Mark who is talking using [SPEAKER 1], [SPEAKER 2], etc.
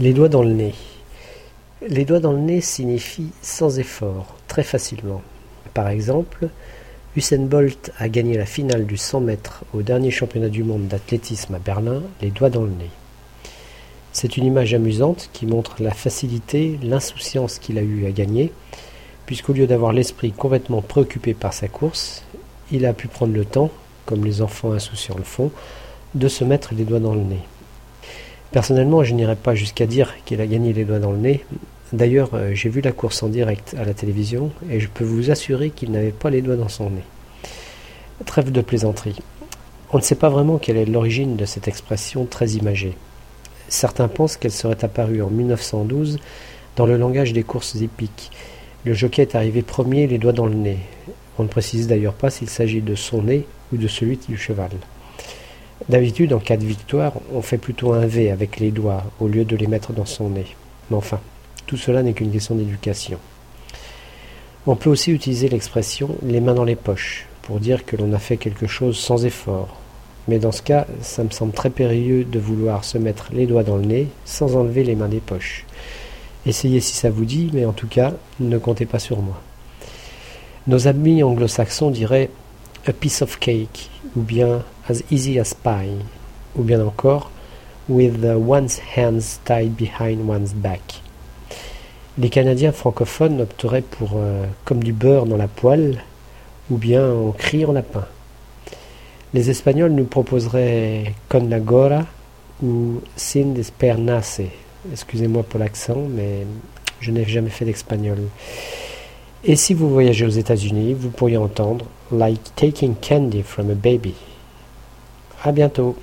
[SPEAKER 1] Les doigts dans le nez. Les doigts dans le nez signifie sans effort, très facilement. Par exemple, Usain Bolt a gagné la finale du 100 mètres au dernier championnat du monde d'athlétisme à Berlin, les doigts dans le nez. C'est une image amusante qui montre la facilité, l'insouciance qu'il a eu à gagner, puisqu'au lieu d'avoir l'esprit complètement préoccupé par sa course, il a pu prendre le temps, comme les enfants insouciants le font, de se mettre les doigts dans le nez. Personnellement, je n'irai pas jusqu'à dire qu'il a gagné les doigts dans le nez. D'ailleurs, euh, j'ai vu la course en direct à la télévision et je peux vous assurer qu'il n'avait pas les doigts dans son nez. Trêve de plaisanterie. On ne sait pas vraiment quelle est l'origine de cette expression très imagée. Certains pensent qu'elle serait apparue en 1912 dans le langage des courses épiques. Le jockey est arrivé premier les doigts dans le nez. On ne précise d'ailleurs pas s'il s'agit de son nez ou de celui du cheval. D'habitude, en cas de victoire, on fait plutôt un V avec les doigts au lieu de les mettre dans son nez. Mais enfin, tout cela n'est qu'une question d'éducation. On peut aussi utiliser l'expression les mains dans les poches pour dire que l'on a fait quelque chose sans effort. Mais dans ce cas, ça me semble très périlleux de vouloir se mettre les doigts dans le nez sans enlever les mains des poches. Essayez si ça vous dit, mais en tout cas, ne comptez pas sur moi. Nos amis anglo-saxons diraient a piece of cake, ou bien as easy as pie, ou bien encore with one's hands tied behind one's back. Les Canadiens francophones opteraient pour euh, comme du beurre dans la poêle, ou bien on crie en lapin. Les Espagnols nous proposeraient con la gora ou sin despernace. Excusez-moi pour l'accent, mais je n'ai jamais fait d'espagnol. Et si vous voyagez aux États-Unis, vous pourriez entendre Like taking candy from a baby. À bientôt.